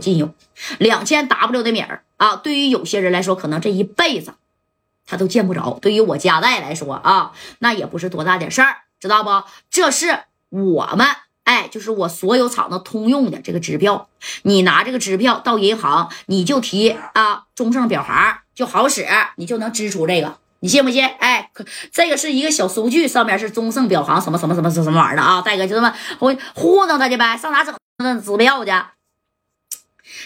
仅有两千 W 的米儿啊！对于有些人来说，可能这一辈子他都见不着。对于我家代来说啊，那也不是多大点事儿，知道不？这是我们哎，就是我所有厂子通用的这个支票。你拿这个支票到银行，你就提啊中盛表行就好使，你就能支出这个。你信不信？哎，可这个是一个小收据，上面是中盛表行什么什么什么什么玩意儿的啊！大哥就这么我糊弄他去呗，上哪整那支票去？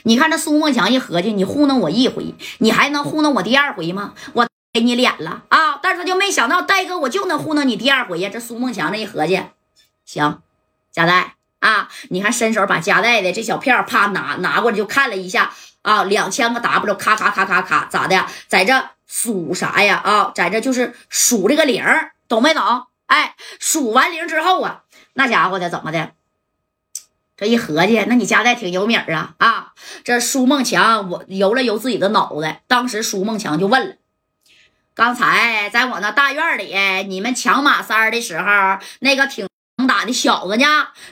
你看这苏梦强一合计，你糊弄我一回，你还能糊弄我第二回吗？我给你脸了啊！但是他就没想到，戴哥我就能糊弄你第二回呀！这苏梦强这一合计，行，夹带啊！你看伸手把夹带的这小片啪拿拿过来就看了一下啊，两千个 W，咔咔咔咔咔，咋的？在这数啥呀？啊，在这就是数这个零，懂没懂？哎，数完零之后啊，那家伙的怎么的？这一合计，那你家代挺有米儿啊啊！这苏梦强，我揉了揉自己的脑袋。当时苏梦强就问了：“刚才在我那大院里，你们抢马三的时候，那个挺能打的小子呢？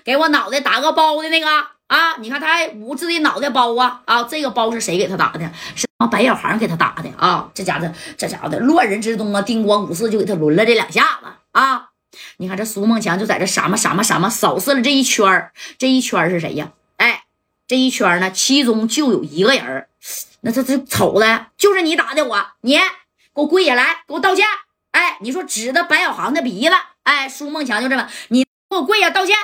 给我脑袋打个包的那个啊？你看他还捂自己脑袋包啊啊！这个包是谁给他打的？是白小航给他打的啊！这家伙，这家伙的乱人之中啊，叮咣五四就给他抡了这两下子！”你看这苏梦强就在这什么什么什么扫视了这一圈，这一圈是谁呀？哎，这一圈呢，其中就有一个人那这这瞅的就是你打的我，你给我跪下来，给我道歉。哎，你说指着白小航的鼻子，哎，苏梦强就这么，你给我跪下道歉。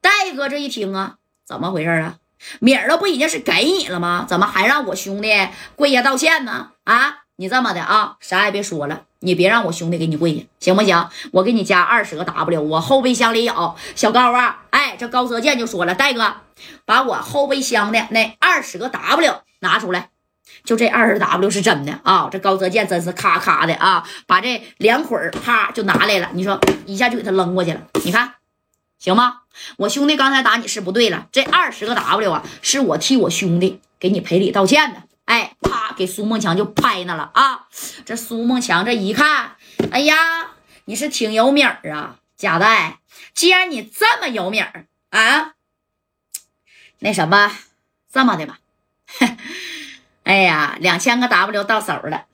戴哥这一听啊，怎么回事啊？米儿都不已经是给你了吗？怎么还让我兄弟跪下道歉呢？啊，你这么的啊，啥也别说了。你别让我兄弟给你跪下，行不行？我给你加二十个 W，我后备箱里有。小高啊，哎，这高泽健就说了，戴哥，把我后备箱的那二十个 W 拿出来，就这二十 W 是真的啊！这高泽健真是咔咔的啊，把这两捆啪就拿来了，你说一下就给他扔过去了，你看行吗？我兄弟刚才打你是不对了，这二十个 W 啊，是我替我兄弟给你赔礼道歉的。哎，啪，给苏梦强就拍那了啊！这苏梦强这一看，哎呀，你是挺有米儿啊，贾代。既然你这么有米儿啊，那什么，这么的吧，哎呀，两千个 W 到手了。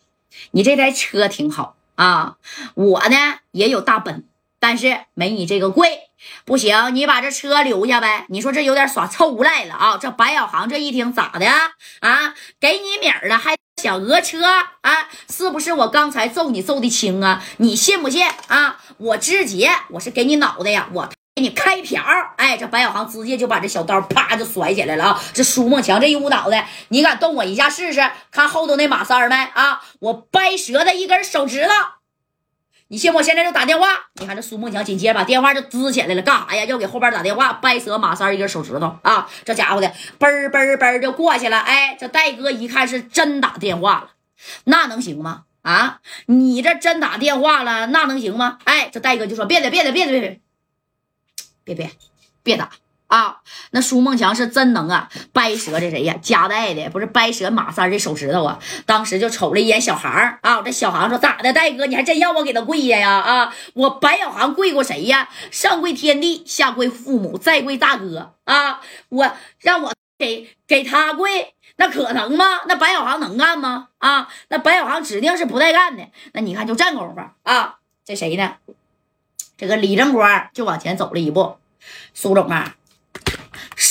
你这台车挺好啊，我呢也有大奔，但是没你这个贵。不行，你把这车留下呗。你说这有点耍臭无赖了啊！这白小航这一听咋的啊？给你米儿了还想讹车啊？是不是我刚才揍你揍的轻啊？你信不信啊？我直接我是给你脑袋呀，我给你开瓢！哎，这白小航直接就把这小刀啪就甩起来了啊！这苏梦强这一捂脑袋，你敢动我一下试试？看后头那马三没啊？我掰折他一根手指头！你信不？现在就打电话。你看这苏梦强紧接着把电话就支起来了，干啥呀？要给后边打电话，掰折马三一根手指头啊！这家伙的嘣儿嘣嘣就过去了。哎，这戴哥一看是真打电话了，那能行吗？啊，你这真打电话了，那能行吗？哎，这戴哥就说别的别别别别别别别打。啊，那苏梦强是真能啊，掰折这谁呀？夹带的不是掰折马三的手指头啊！当时就瞅了一眼小航啊，这小航说咋的？戴哥，你还真要我给他跪下呀？啊，我白小航跪过谁呀？上跪天地，下跪父母，再跪大哥啊！我让我给给他跪，那可能吗？那白小航能干吗？啊，那白小航指定是不带干的。那你看就这功夫啊，这谁呢？这个李正光就往前走了一步，苏总啊。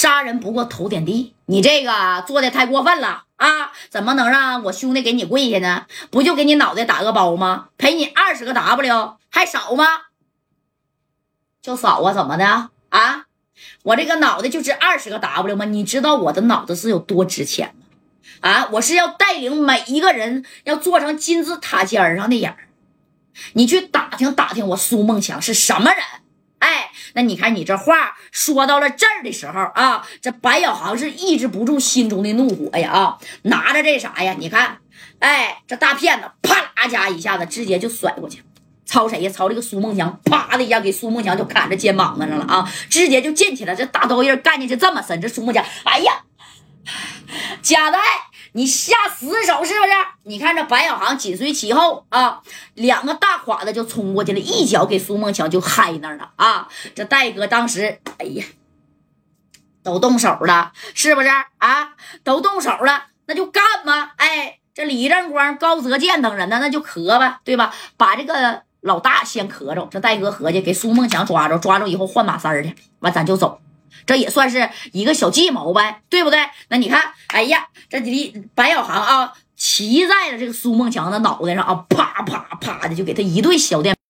杀人不过头点地，你这个做的太过分了啊！怎么能让我兄弟给你跪下呢？不就给你脑袋打个包吗？赔你二十个 W 还少吗？就少啊？怎么的啊？我这个脑袋就值二十个 W 吗？你知道我的脑子是有多值钱吗？啊！我是要带领每一个人要做成金字塔尖上的人你去打听打听，我苏梦强是什么人？那你看你这话说到了这儿的时候啊，这白小航是抑制不住心中的怒火呀啊，拿着这啥呀？你看，哎，这大骗子啪啦家一下子直接就甩过去，朝谁呀？朝这个苏梦强，啪的一下给苏梦强就砍着肩膀子上了啊，直接就进去了，这大刀印干进去这么深，这苏梦强，哎呀，贾代。你下死手是不是？你看这白小航紧随其后啊，两个大垮子就冲过去了，一脚给苏梦强就嗨那儿了啊！这戴哥当时，哎呀，都动手了，是不是啊？都动手了，那就干嘛？哎，这李正光、高泽健等人呢，那就磕吧，对吧？把这个老大先磕着，这戴哥合计给苏梦强抓着，抓着以后换马三去，完咱就走。这也算是一个小计谋呗，对不对？那你看，哎呀，这李白小航啊，骑在了这个苏梦强的脑袋上啊，啪啪啪的就给他一顿小电。